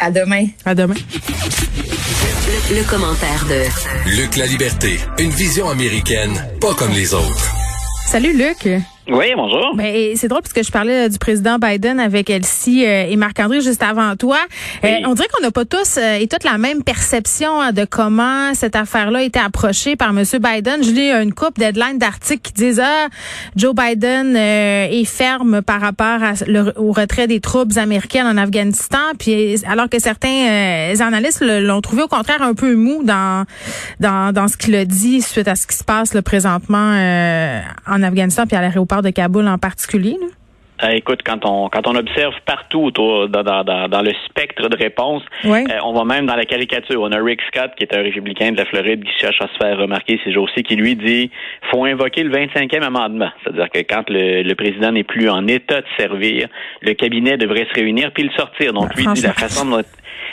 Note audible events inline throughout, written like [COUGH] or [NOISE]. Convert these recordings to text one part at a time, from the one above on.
À demain. À demain. Le, commentaire de Luc La Liberté, une vision américaine, pas comme les autres. Salut Luc. Oui, bonjour. Ben, c'est drôle parce que je parlais euh, du président Biden avec Elsie euh, et Marc-André juste avant toi. Euh, on dirait qu'on n'a pas tous et toutes la même perception hein, de comment cette affaire-là a été approchée par M. Biden. Je lis une coupe deadline d'articles qui disent ah, Joe Biden est ferme par rapport au retrait des troupes américaines en Afghanistan, puis alors que certains analystes l'ont trouvé au contraire un peu mou dans dans, dans ce qu'il a dit suite à ce qui se passe là, présentement en Afghanistan puis à l'aéroport de Kaboul en particulier? Euh, écoute, quand on quand on observe partout autour, dans, dans, dans, le spectre de réponses, euh, on va même dans la caricature. On a Rick Scott, qui est un républicain de la Floride, qui cherche à se faire remarquer ces jours-ci, qui lui dit faut invoquer le 25e amendement. C'est-à-dire que quand le, le président n'est plus en état de servir, le cabinet devrait se réunir puis le sortir. Donc lui dit la façon dont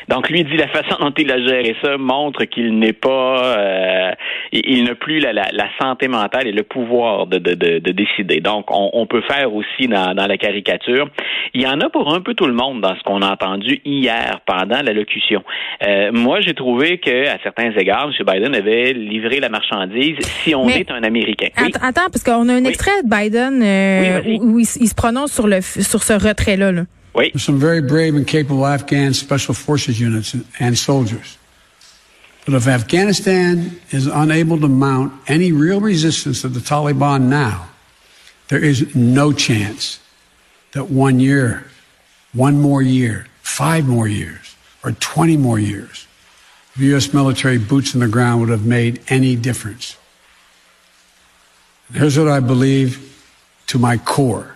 donc lui dit la façon dont il a géré ça montre qu'il n'est pas, euh, il, n'a plus la, la, la, santé mentale et le pouvoir de, de, de, de décider. Donc on, on, peut faire aussi dans, dans, la caricature. Il y en a pour un peu tout le monde dans ce qu'on a entendu hier pendant l'allocution. Euh, moi j'ai trouvé que à certains égards, M. Biden avait livré la marchandise. Si on est un Américain. Attends, parce qu'on a un extrait de Biden euh, où, il, se prononce sur le sur ce retrait là. là. Oui. There's some very brave and capable Afghan special forces units and soldiers. But if Afghanistan is unable to mount any real resistance to the Taliban now, there is no chance that one year, one more year, five more years, or 20 more years of U.S. military boots on the ground would have made any difference. Here's what I believe to my core.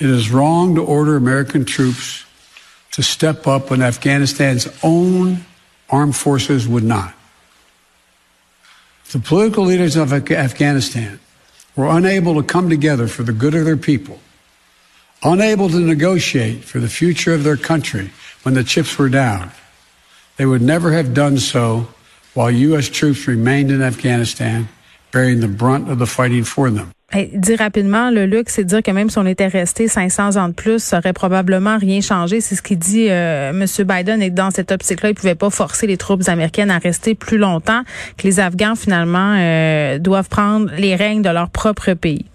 It is wrong to order American troops to step up when Afghanistan's own armed forces would not. the political leaders of Afghanistan were unable to come together for the good of their people, unable to negotiate for the future of their country when the chips were down, they would never have done so while U.S. troops remained in Afghanistan, bearing the brunt of the fighting for them. Hey, dire rapidement, le luxe, c'est dire que même si on était resté 500 ans de plus, ça aurait probablement rien changé. C'est ce qu'il dit euh, M. Biden. Et dans cette optique-là, il pouvait pas forcer les troupes américaines à rester plus longtemps, que les Afghans, finalement, euh, doivent prendre les règnes de leur propre pays.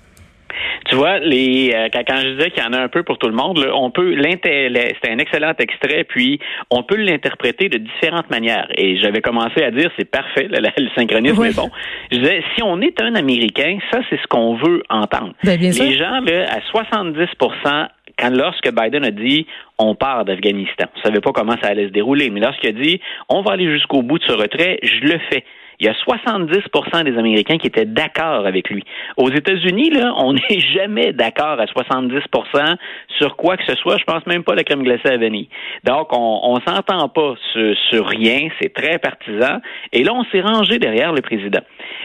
Tu vois, les euh, quand je disais qu'il y en a un peu pour tout le monde, on peut c'est un excellent extrait, puis on peut l'interpréter de différentes manières. Et j'avais commencé à dire c'est parfait, le, synchronisme est bon. Je disais si on est un Américain, ça c'est ce qu'on veut entendre. Ben, les gens là, à 70% quand lorsque Biden a dit on part d'Afghanistan, on savait pas comment ça allait se dérouler, mais lorsqu'il a dit on va aller jusqu'au bout de ce retrait, je le fais il y a 70 des Américains qui étaient d'accord avec lui. Aux États-Unis, là, on [LAUGHS] n'est jamais d'accord à 70% sur quoi que ce soit. Je pense même pas la crème glacée à vanille. Donc, on, s'entend pas sur, sur rien. C'est très partisan. Et là, on s'est rangé derrière le président.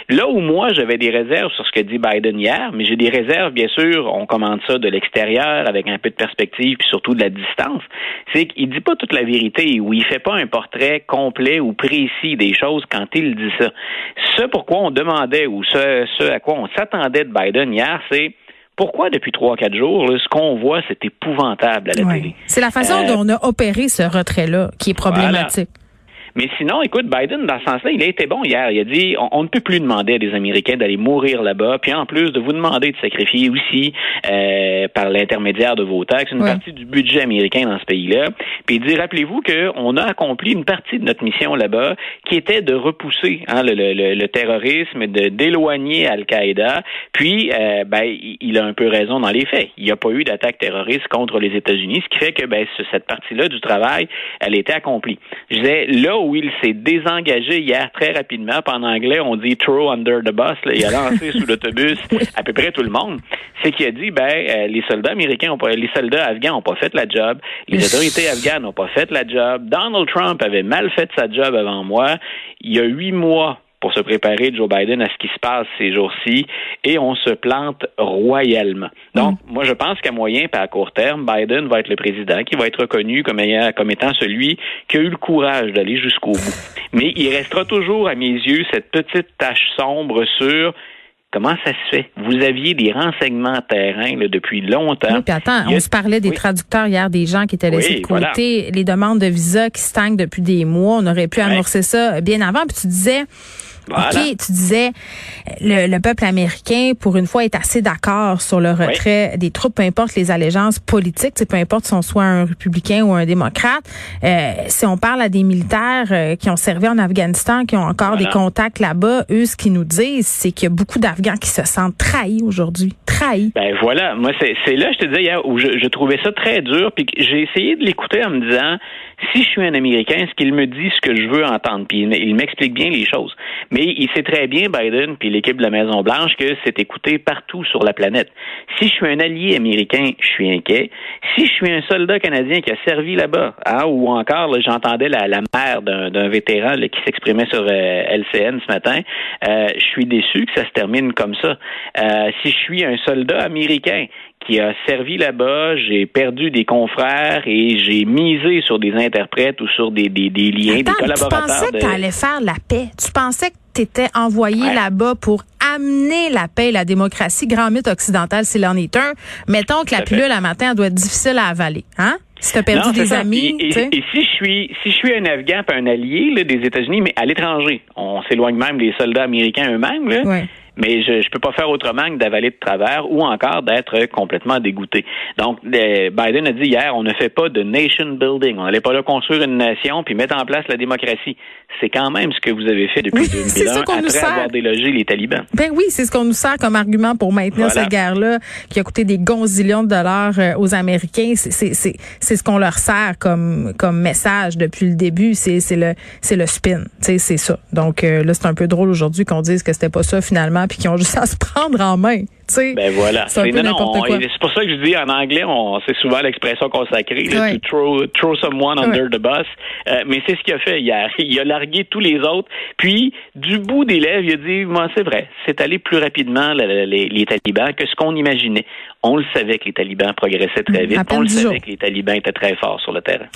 Là où moi, j'avais des réserves sur ce que dit Biden hier, mais j'ai des réserves, bien sûr, on commande ça de l'extérieur avec un peu de perspective puis surtout de la distance, c'est qu'il dit pas toute la vérité ou il fait pas un portrait complet ou précis des choses quand il dit ça. Ce pourquoi on demandait ou ce, ce à quoi on s'attendait de Biden hier, c'est pourquoi depuis trois, quatre jours, ce qu'on voit, c'est épouvantable à la télé. C'est la façon euh, dont on a opéré ce retrait-là qui est problématique. Mais sinon, écoute, Biden, dans ce sens-là, il a été bon hier. Il a dit on, ne peut plus demander à des Américains d'aller mourir là-bas, puis en plus de vous demander de sacrifier aussi euh, par l'intermédiaire de vos taxes une partie du budget américain dans ce pays-là. Puis il dit rappelez-vous qu'on a accompli une partie de notre mission là-bas qui était de repousser hein, le, le, le, terrorisme, de d'éloigner Al-Qaïda. Puis, euh, ben, il a un peu raison dans les faits. Il n'y a pas eu d'attaque terroriste contre les États-Unis, ce qui fait que ben, cette partie-là du travail, elle était accomplie. Je disais là où il s'est désengagé hier très rapidement. en anglais, on dit throw under the bus. il a lancé [LAUGHS] sous l'autobus à peu près tout le monde. C'est qu'il a dit, ben, euh, les soldats américains ont pas, les soldats afghans n'ont pas fait la job. Les [LAUGHS] autorités afghanes n'ont pas fait la job. Donald Trump avait mal fait sa job avant moi. Il y a huit mois, pour se préparer Joe Biden à ce qui se passe ces jours-ci et on se plante royalement. Donc, mm. moi, je pense qu'à moyen et à court terme, Biden va être le président qui va être reconnu comme, comme étant celui qui a eu le courage d'aller jusqu'au bout. Mais il restera toujours, à mes yeux, cette petite tache sombre sur Comment ça se fait? Vous aviez des renseignements terrain là, depuis longtemps. Oui, puis attends, on se parlait des traducteurs hier, des gens qui étaient laissés de côté, les demandes de visa qui stagnent depuis des mois. On aurait pu amorcer ça bien avant. Puis tu disais, OK, tu disais le, peuple américain, pour une fois, est assez d'accord sur le retrait des troupes, peu importe les allégeances politiques, peu importe si on soit un républicain ou un démocrate. Euh, si on parle à des militaires euh, qui ont servi en Afghanistan, qui ont encore des contacts là-bas, eux, ce qu'ils nous disent, c'est qu'il y a beaucoup qui se sentent trahis aujourd'hui. Trahis. Ben voilà, moi, c'est là, je te disais hier, où je, trouvais ça très dur, puis j'ai essayé de l'écouter en me disant, si je suis un Américain, ce qu'il me dit ce que je veux entendre, puis il m'explique bien les choses. Mais il sait très bien, Biden, puis l'équipe de la Maison-Blanche, que c'est écouté partout sur la planète. Si je suis un allié américain, je suis inquiet. Si je suis un soldat canadien qui a servi là-bas, hein, ou encore, j'entendais la, la, mère d'un vétéran qui s'exprimait sur euh, LCN ce matin, euh, je suis déçu que ça se termine comme ça. Euh, si je suis un soldat américain qui a servi là-bas, j'ai perdu des confrères et j'ai misé sur des interprètes ou sur des, des, des liens, des collaborateurs. Tu pensais que tu allais faire la paix. Tu pensais que tu étais envoyé là-bas pour amener la paix et la démocratie. Grand mythe occidental, s'il en est un. Mettons que la pilule à matin, elle doit être difficile à avaler. Hein? Si t'as perdu des amis. Et, et, si je suis si je suis un Afghan, un allié là, des États-Unis, mais à l'étranger, on s'éloigne même des soldats américains eux-mêmes. Là, mais je ne peux pas faire autrement que d'avaler de travers ou encore d'être complètement dégoûté. Donc, Biden a dit hier, on ne fait pas de nation building. On n'allait pas là construire une nation puis mettre en place la démocratie. C'est quand même ce que vous avez fait depuis 2001 [LAUGHS] après avoir délogé les talibans. Ben oui, c'est ce qu'on nous sert comme argument pour maintenir cette guerre-là qui a coûté des gonzillions de dollars euh, aux Américains. C'est ce qu'on leur sert comme comme message depuis le début. C'est le c'est le spin. C'est ça. Donc euh, là, c'est un peu drôle aujourd'hui qu'on dise que c'était pas ça finalement puis qui ont juste à se prendre en main. Ben voilà. C'est pour ça que je dis en anglais, on c'est souvent l'expression consacrée, to throw, throw someone under the bus. Euh, mais c'est ce qu'il a fait hier. [LAUGHS] Il a largué tous les autres. Puis, du bout des lèvres, il a dit, moi, c'est vrai, c'est allé plus rapidement les, les, talibans que ce qu'on imaginait. On le savait que les talibans progressaient très vite. On le savait que les talibans étaient très forts sur le terrain.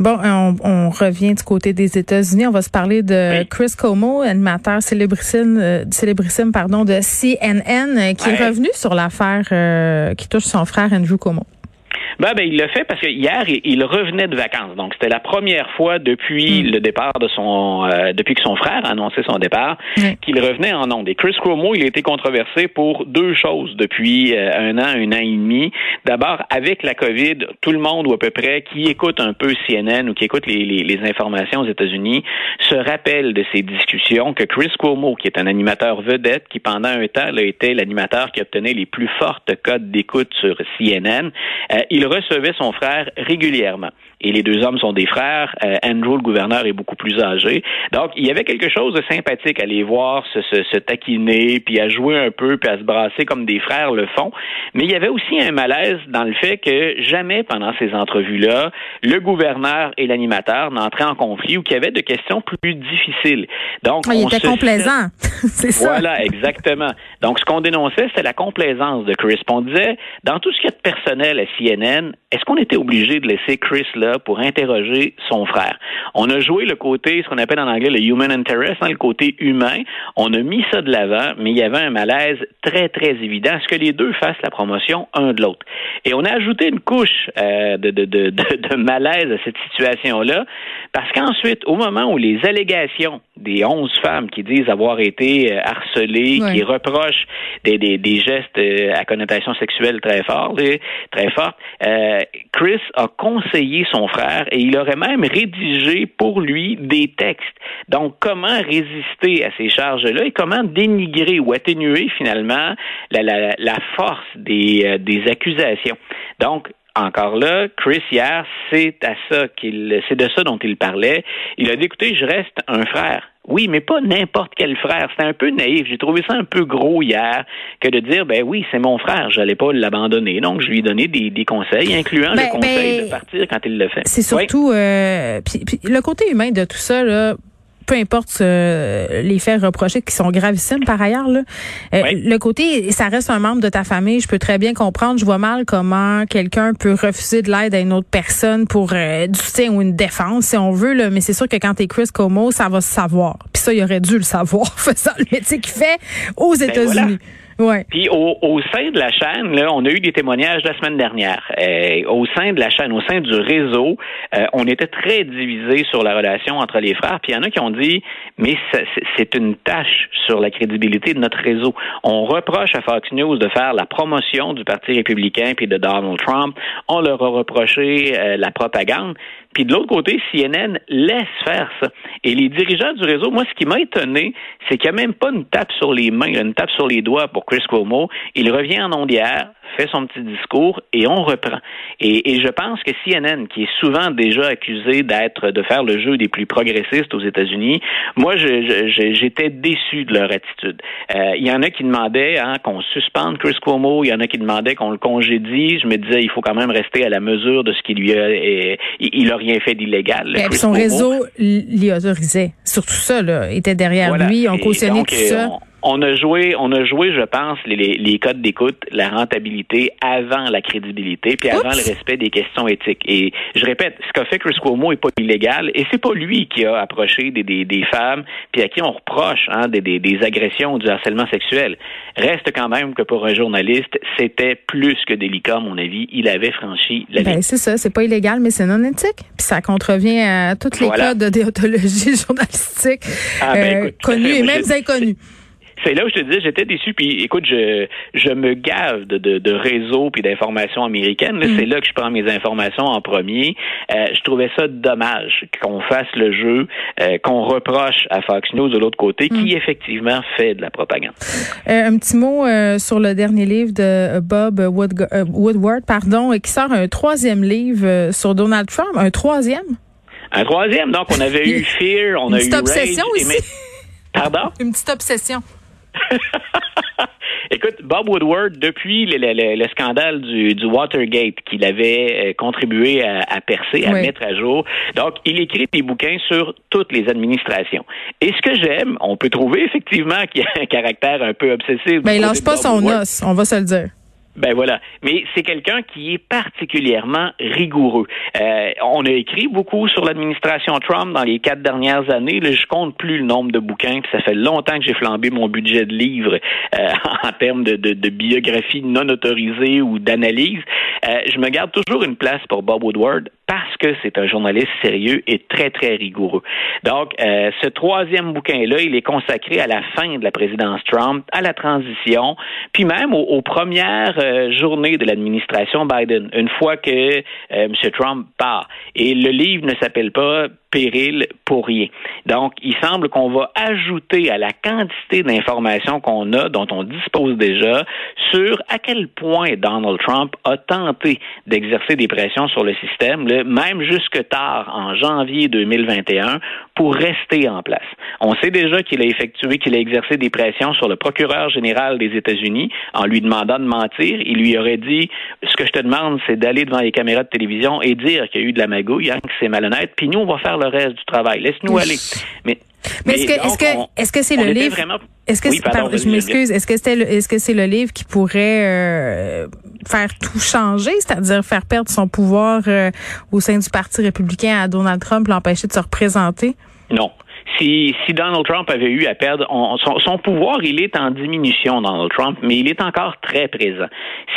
Bon, on, on revient du côté des États-Unis. On va se parler de Chris Como, animateur célébrissime, euh, célébrissime pardon, de CNN, euh, qui est revenu sur l'affaire euh, qui touche son frère Andrew Como. Ben, ben, il l'a fait parce que hier, il revenait de vacances. Donc, c'était la première fois depuis hmm. le départ de son, euh, depuis que son frère a annoncé son départ, qu'il revenait en ondes. Et Chris Cuomo, il a été controversé pour deux choses depuis euh, un an, un an et demi. D'abord, avec la COVID, tout le monde ou à peu près qui écoute un peu CNN ou qui écoute les, les, les informations aux États-Unis se rappelle de ces discussions que Chris Cuomo, qui est un animateur vedette, qui pendant un temps a été l'animateur qui obtenait les plus fortes codes d'écoute sur CNN, euh, il recevait son frère régulièrement. Et les deux hommes sont des frères. Euh, Andrew, le gouverneur, est beaucoup plus âgé. Donc, il y avait quelque chose de sympathique à les voir se, se, se, taquiner, puis à jouer un peu, puis à se brasser comme des frères le font. Mais il y avait aussi un malaise dans le fait que jamais pendant ces entrevues-là, le gouverneur et l'animateur n'entraient en conflit ou qu'il y avait de questions plus difficiles. Donc, ah, il était complaisant. [LAUGHS] C'est ça. Voilà, exactement. Donc, ce qu'on dénonçait, c'était la complaisance de Chris. On disait, dans tout ce qui est personnel à CNN, est-ce qu'on était obligé de laisser Chris là? Pour interroger son frère? On a joué le côté, ce qu'on appelle en anglais le human interest, hein, le côté humain. On a mis ça de l'avant, mais il y avait un malaise très, très évident à ce que les deux fassent la promotion un de l'autre? Et on a ajouté une couche euh, de, de, de, de, malaise à cette situation-là, parce qu'ensuite, au moment où les allégations des onze femmes qui disent avoir été euh, harcelées, qui reprochent des, des, des gestes euh, à connotation sexuelle très forts, très fortes, euh, Chris a conseillé son frère et il aurait même rédigé pour lui des textes. Donc, comment résister à ces charges-là et comment dénigrer ou atténuer finalement la, force euh, des accusations? Donc, encore là, Chris hier, c'est à ça qu'il, c'est de ça dont il parlait. Il a dit, écoutez, je reste un frère. Oui, mais pas n'importe quel frère. C'était un peu naïf. J'ai trouvé ça un peu gros hier que de dire, ben oui, c'est mon frère, j'allais pas l'abandonner. Donc, je lui ai donné des, des conseils, incluant le ben, conseil ben, de partir quand il le fait. C'est surtout euh, le côté humain de tout ça, là, peu importe euh, les faits reprochés qui sont gravissimes par ailleurs. Là. Euh, le côté, ça reste un membre de ta famille, je peux très bien comprendre. Je vois mal comment quelqu'un peut refuser de l'aide à une autre personne pour euh, du soutien ou une défense, si on veut. Là. Mais c'est sûr que quand t'es Chris Como, ça va se savoir. Puis ça, il aurait dû le savoir, [LAUGHS] faisant le métier qu'il fait aux Ben États-Unis. Puis au, au, sein de la chaîne, là, on a eu des témoignages la semaine dernière. Euh, au sein de la chaîne, au sein du réseau, euh, on était très divisé sur la relation entre les frères. Puis il y en a qui ont dit, mais c'est une tâche sur la crédibilité de notre réseau. On reproche à Fox News de faire la promotion du Parti républicain puis de Donald Trump. On leur a reproché euh, la propagande. Puis de l'autre côté, CNN laisse faire ça. Et les dirigeants du réseau, moi, ce qui m'a étonné, c'est qu'il n'y a même pas une tape sur les mains, une tape sur les doigts pour Chris Cuomo. Il revient en ondière, fait son petit discours et on reprend. Et, je pense que CNN, qui est souvent déjà accusé d'être de faire le jeu des plus progressistes aux États-Unis, moi j'étais déçu de leur attitude. Euh, il y en a qui demandaient hein, qu'on suspende Chris Cuomo, il y en a qui demandaient qu'on le congédie. Je me disais il faut quand même rester à la mesure de ce qu'il lui a. Il a rien fait d'illégal. son réseau l'y autorisait. Surtout ça là, était derrière lui, on cautionnait tout ça on a joué, on a joué, je pense, les, les codes d'écoute, la rentabilité avant la crédibilité, puis avant le respect des questions éthiques. Et je répète, ce qu'a fait Chris Cuomo est pas illégal, et c'est pas lui qui a approché des, des, des femmes, puis à qui on reproche hein, des, des, des agressions ou du harcèlement sexuel. Reste quand même que pour un journaliste, c'était plus que délicat, à mon avis. Il avait franchi la ben. C'est ça, c'est pas illégal, mais c'est non éthique. Puis ça contrevient à toutes les codes de déontologie [LAUGHS] journalistique ah, ben, euh, connus et même inconnus c'est là où je te disais, j'étais déçu. Puis écoute, je, je me gave de, de, de réseaux puis d'informations américaines. Mm. C'est là que je prends mes informations en premier. Euh, je trouvais ça dommage qu'on fasse le jeu, euh, qu'on reproche à Fox News de l'autre côté, qui mm. effectivement fait de la propagande. Euh, un petit mot sur le dernier livre de Bob Woodward, pardon, qui sort un troisième livre sur Donald Trump. Un troisième? Un troisième. Donc, on avait [LAUGHS] eu Fear, on a eu obsession aussi. Pardon? [LAUGHS] Une petite obsession. [LAUGHS] Écoute, Bob Woodward, depuis le, scandale du, Watergate qu'il avait euh, contribué à, percer, à mettre à jour, donc il écrit des bouquins sur toutes les administrations. Et ce que j'aime, on peut trouver effectivement qu'il y a un caractère un peu obsessif. Mais ben, il lâche pas son os, on va se le dire. Ben voilà. Mais c'est quelqu'un qui est particulièrement rigoureux. Euh, on a écrit beaucoup sur l'administration Trump dans les quatre dernières années. Là, je compte plus le nombre de bouquins. Puis ça fait longtemps que j'ai flambé mon budget de livres euh, [LAUGHS] en termes de, de, de, biographie non autorisée ou d'analyse. Euh, je me garde toujours une place pour Bob Woodward parce que c'est un journaliste sérieux et très, très rigoureux. Donc, euh, ce troisième bouquin-là, il est consacré à la fin de la présidence Trump, à la transition, puis même aux, premières euh, journées de l'administration Biden, une fois que euh, M. Trump part. Et le livre ne s'appelle pas péril pour rien. Donc, il semble qu'on va ajouter à la quantité d'informations qu'on a, dont on dispose déjà, sur à quel point Donald Trump a tenté d'exercer des pressions sur le système, même jusque tard, en janvier 2021, pour rester en place. On sait déjà qu'il a effectué, qu'il a exercé des pressions sur le procureur général des États-Unis en lui demandant de mentir. Il lui aurait dit, ce que je te demande, c'est d'aller devant les caméras de télévision et dire qu'il y a eu de la magouille, hein, que c'est malhonnête, puis nous, on va faire le reste du travail. Laisse-nous aller. Mais, mais, est-ce que est-ce que c'est le livre? Est-ce que je m'excuse, est-ce que c'était est-ce que c'est le livre qui pourrait euh, faire tout changer, c'est-à-dire faire perdre son pouvoir euh, au sein du Parti républicain à Donald Trump, l'empêcher de se représenter? Non. Si, si Donald Trump avait eu à perdre, son, pouvoir, il est en diminution, Donald Trump, mais il est encore très présent.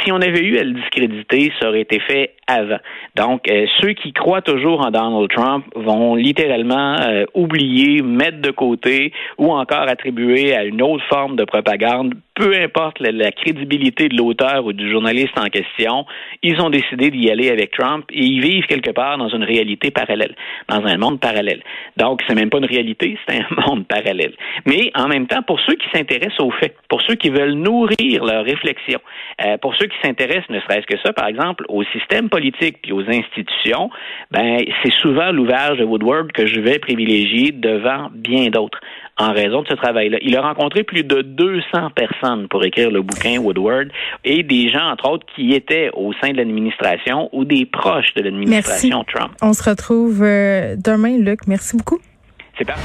Si on avait eu à le discréditer, ça aurait été fait avant. Donc, euh, ceux qui croient toujours en Donald Trump vont littéralement euh, oublier, mettre de côté ou encore attribuer à une autre forme de propagande, peu importe la, crédibilité de l'auteur ou du journaliste en question, ils ont décidé d'y aller avec Trump et ils vivent quelque part dans une réalité parallèle, dans un monde parallèle. Donc, c'est même pas une réalité, c'est un [LAUGHS] monde parallèle. Mais en même temps, pour ceux qui s'intéressent aux faits, pour ceux qui veulent nourrir leur réflexion, euh, pour ceux qui s'intéressent, ne serait-ce que ça, par exemple, au système politique puis aux institutions, ben c'est souvent l'ouvrage de Woodward que je vais privilégier devant bien d'autres en raison de ce travail-là. Il a rencontré plus de 200 personnes pour écrire le bouquin Woodward et des gens, entre autres, qui étaient au sein de l'administration ou des proches de l'administration Trump. On se retrouve euh, demain, Luc. Merci beaucoup. C'est parfait.